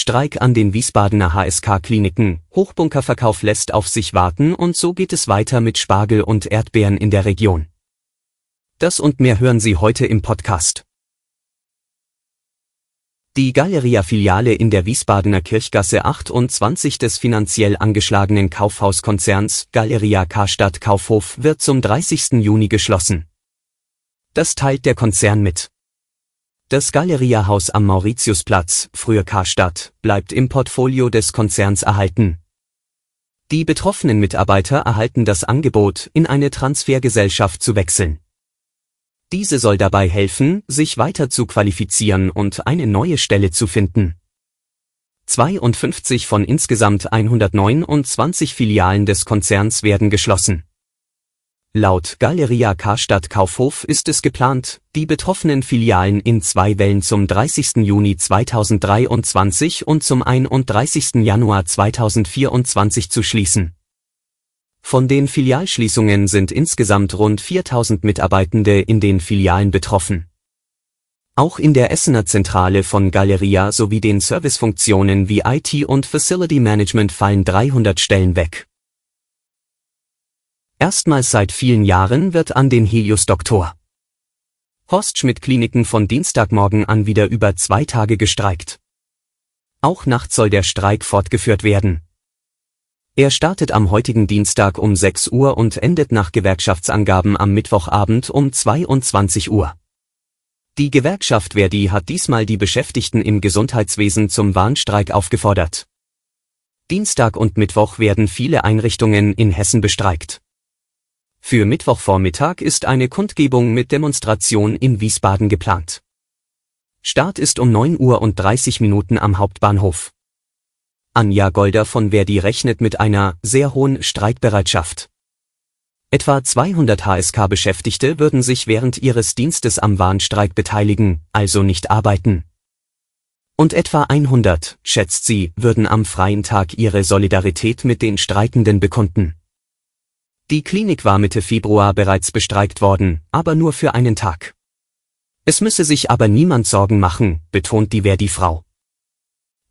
Streik an den Wiesbadener HSK-Kliniken, Hochbunkerverkauf lässt auf sich warten und so geht es weiter mit Spargel und Erdbeeren in der Region. Das und mehr hören Sie heute im Podcast. Die Galeria-Filiale in der Wiesbadener Kirchgasse 28 des finanziell angeschlagenen Kaufhauskonzerns Galeria Karstadt Kaufhof wird zum 30. Juni geschlossen. Das teilt der Konzern mit. Das Galeria-Haus am Mauritiusplatz, früher Karstadt, bleibt im Portfolio des Konzerns erhalten. Die betroffenen Mitarbeiter erhalten das Angebot, in eine Transfergesellschaft zu wechseln. Diese soll dabei helfen, sich weiter zu qualifizieren und eine neue Stelle zu finden. 52 von insgesamt 129 Filialen des Konzerns werden geschlossen. Laut Galeria Karstadt Kaufhof ist es geplant, die betroffenen Filialen in zwei Wellen zum 30. Juni 2023 und zum 31. Januar 2024 zu schließen. Von den Filialschließungen sind insgesamt rund 4000 Mitarbeitende in den Filialen betroffen. Auch in der Essener Zentrale von Galeria sowie den Servicefunktionen wie IT und Facility Management fallen 300 Stellen weg. Erstmals seit vielen Jahren wird an den Helios Doktor Horst Schmidt Kliniken von Dienstagmorgen an wieder über zwei Tage gestreikt. Auch nachts soll der Streik fortgeführt werden. Er startet am heutigen Dienstag um 6 Uhr und endet nach Gewerkschaftsangaben am Mittwochabend um 22 Uhr. Die Gewerkschaft Verdi hat diesmal die Beschäftigten im Gesundheitswesen zum Warnstreik aufgefordert. Dienstag und Mittwoch werden viele Einrichtungen in Hessen bestreikt. Für Mittwochvormittag ist eine Kundgebung mit Demonstration in Wiesbaden geplant. Start ist um 9 Uhr und 30 Minuten am Hauptbahnhof. Anja Golder von Verdi rechnet mit einer sehr hohen Streikbereitschaft. Etwa 200 HSK-Beschäftigte würden sich während ihres Dienstes am Warnstreik beteiligen, also nicht arbeiten. Und etwa 100, schätzt sie, würden am freien Tag ihre Solidarität mit den Streikenden bekunden. Die Klinik war Mitte Februar bereits bestreikt worden, aber nur für einen Tag. Es müsse sich aber niemand Sorgen machen, betont die Verdi-Frau.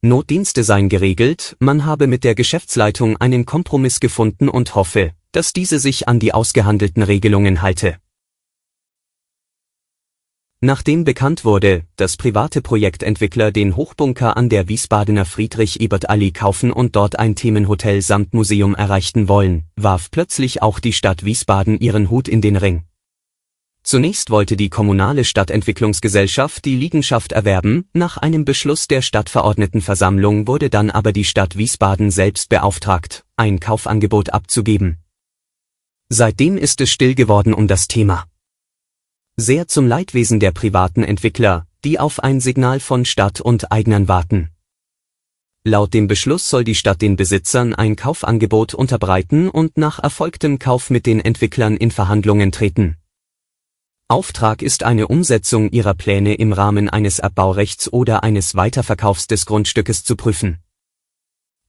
Notdienste seien geregelt, man habe mit der Geschäftsleitung einen Kompromiss gefunden und hoffe, dass diese sich an die ausgehandelten Regelungen halte. Nachdem bekannt wurde, dass private Projektentwickler den Hochbunker an der Wiesbadener Friedrich-Ebert-Allee kaufen und dort ein Themenhotel samt Museum erreichten wollen, warf plötzlich auch die Stadt Wiesbaden ihren Hut in den Ring. Zunächst wollte die kommunale Stadtentwicklungsgesellschaft die Liegenschaft erwerben, nach einem Beschluss der Stadtverordnetenversammlung wurde dann aber die Stadt Wiesbaden selbst beauftragt, ein Kaufangebot abzugeben. Seitdem ist es still geworden um das Thema sehr zum Leidwesen der privaten Entwickler, die auf ein Signal von Stadt und Eignern warten. Laut dem Beschluss soll die Stadt den Besitzern ein Kaufangebot unterbreiten und nach erfolgtem Kauf mit den Entwicklern in Verhandlungen treten. Auftrag ist eine Umsetzung ihrer Pläne im Rahmen eines Abbaurechts oder eines Weiterverkaufs des Grundstückes zu prüfen.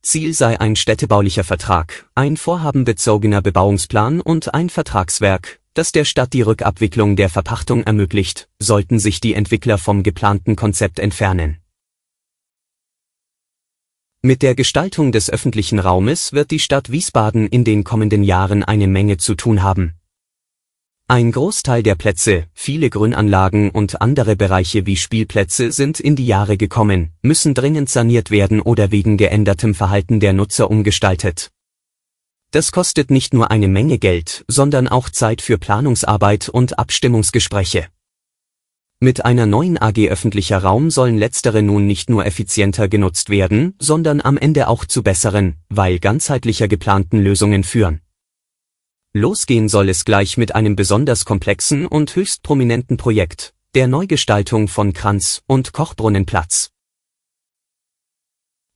Ziel sei ein städtebaulicher Vertrag, ein vorhabenbezogener Bebauungsplan und ein Vertragswerk, das der Stadt die Rückabwicklung der Verpachtung ermöglicht, sollten sich die Entwickler vom geplanten Konzept entfernen. Mit der Gestaltung des öffentlichen Raumes wird die Stadt Wiesbaden in den kommenden Jahren eine Menge zu tun haben. Ein Großteil der Plätze, viele Grünanlagen und andere Bereiche wie Spielplätze sind in die Jahre gekommen, müssen dringend saniert werden oder wegen geändertem Verhalten der Nutzer umgestaltet. Das kostet nicht nur eine Menge Geld, sondern auch Zeit für Planungsarbeit und Abstimmungsgespräche. Mit einer neuen AG öffentlicher Raum sollen letztere nun nicht nur effizienter genutzt werden, sondern am Ende auch zu besseren, weil ganzheitlicher geplanten Lösungen führen. Losgehen soll es gleich mit einem besonders komplexen und höchst prominenten Projekt, der Neugestaltung von Kranz- und Kochbrunnenplatz.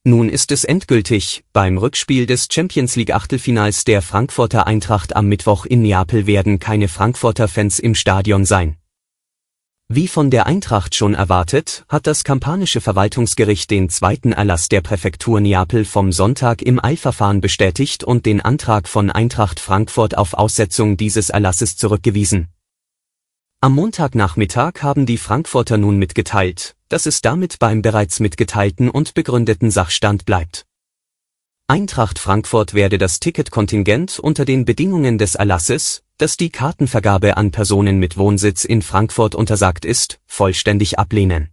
Nun ist es endgültig, beim Rückspiel des Champions League Achtelfinals der Frankfurter Eintracht am Mittwoch in Neapel werden keine Frankfurter Fans im Stadion sein. Wie von der Eintracht schon erwartet, hat das kampanische Verwaltungsgericht den zweiten Erlass der Präfektur Neapel vom Sonntag im Eilverfahren bestätigt und den Antrag von Eintracht Frankfurt auf Aussetzung dieses Erlasses zurückgewiesen. Am Montagnachmittag haben die Frankfurter nun mitgeteilt, dass es damit beim bereits mitgeteilten und begründeten Sachstand bleibt. Eintracht Frankfurt werde das Ticketkontingent unter den Bedingungen des Erlasses, dass die Kartenvergabe an Personen mit Wohnsitz in Frankfurt untersagt ist, vollständig ablehnen.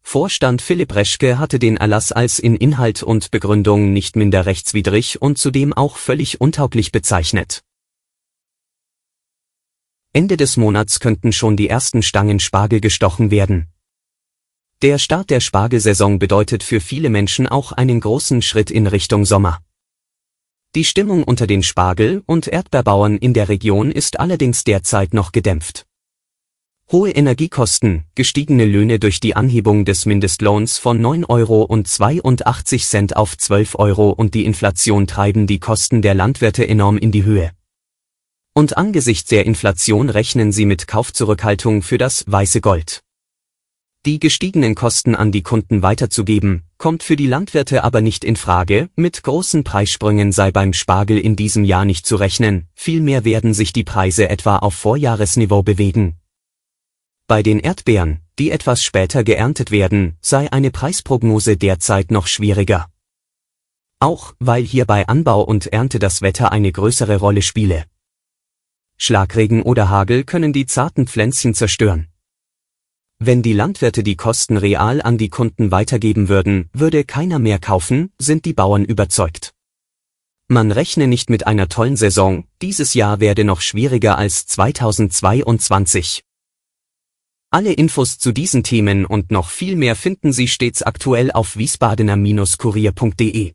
Vorstand Philipp Reschke hatte den Erlass als in Inhalt und Begründung nicht minder rechtswidrig und zudem auch völlig untauglich bezeichnet. Ende des Monats könnten schon die ersten Stangen Spargel gestochen werden. Der Start der Spargelsaison bedeutet für viele Menschen auch einen großen Schritt in Richtung Sommer. Die Stimmung unter den Spargel- und Erdbeerbauern in der Region ist allerdings derzeit noch gedämpft. Hohe Energiekosten, gestiegene Löhne durch die Anhebung des Mindestlohns von 9,82 Euro auf 12 Euro und die Inflation treiben die Kosten der Landwirte enorm in die Höhe. Und angesichts der Inflation rechnen sie mit Kaufzurückhaltung für das weiße Gold. Die gestiegenen Kosten an die Kunden weiterzugeben, kommt für die Landwirte aber nicht in Frage, mit großen Preissprüngen sei beim Spargel in diesem Jahr nicht zu rechnen, vielmehr werden sich die Preise etwa auf Vorjahresniveau bewegen. Bei den Erdbeeren, die etwas später geerntet werden, sei eine Preisprognose derzeit noch schwieriger. Auch, weil hier bei Anbau und Ernte das Wetter eine größere Rolle spiele. Schlagregen oder Hagel können die zarten Pflänzchen zerstören. Wenn die Landwirte die Kosten real an die Kunden weitergeben würden, würde keiner mehr kaufen, sind die Bauern überzeugt. Man rechne nicht mit einer tollen Saison, dieses Jahr werde noch schwieriger als 2022. Alle Infos zu diesen Themen und noch viel mehr finden Sie stets aktuell auf wiesbadener-kurier.de.